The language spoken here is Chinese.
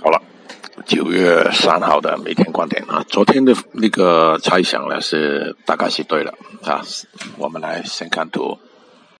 好了九月三号的每天观点啊昨天的那个猜想呢是大概是对了啊我们来先看图。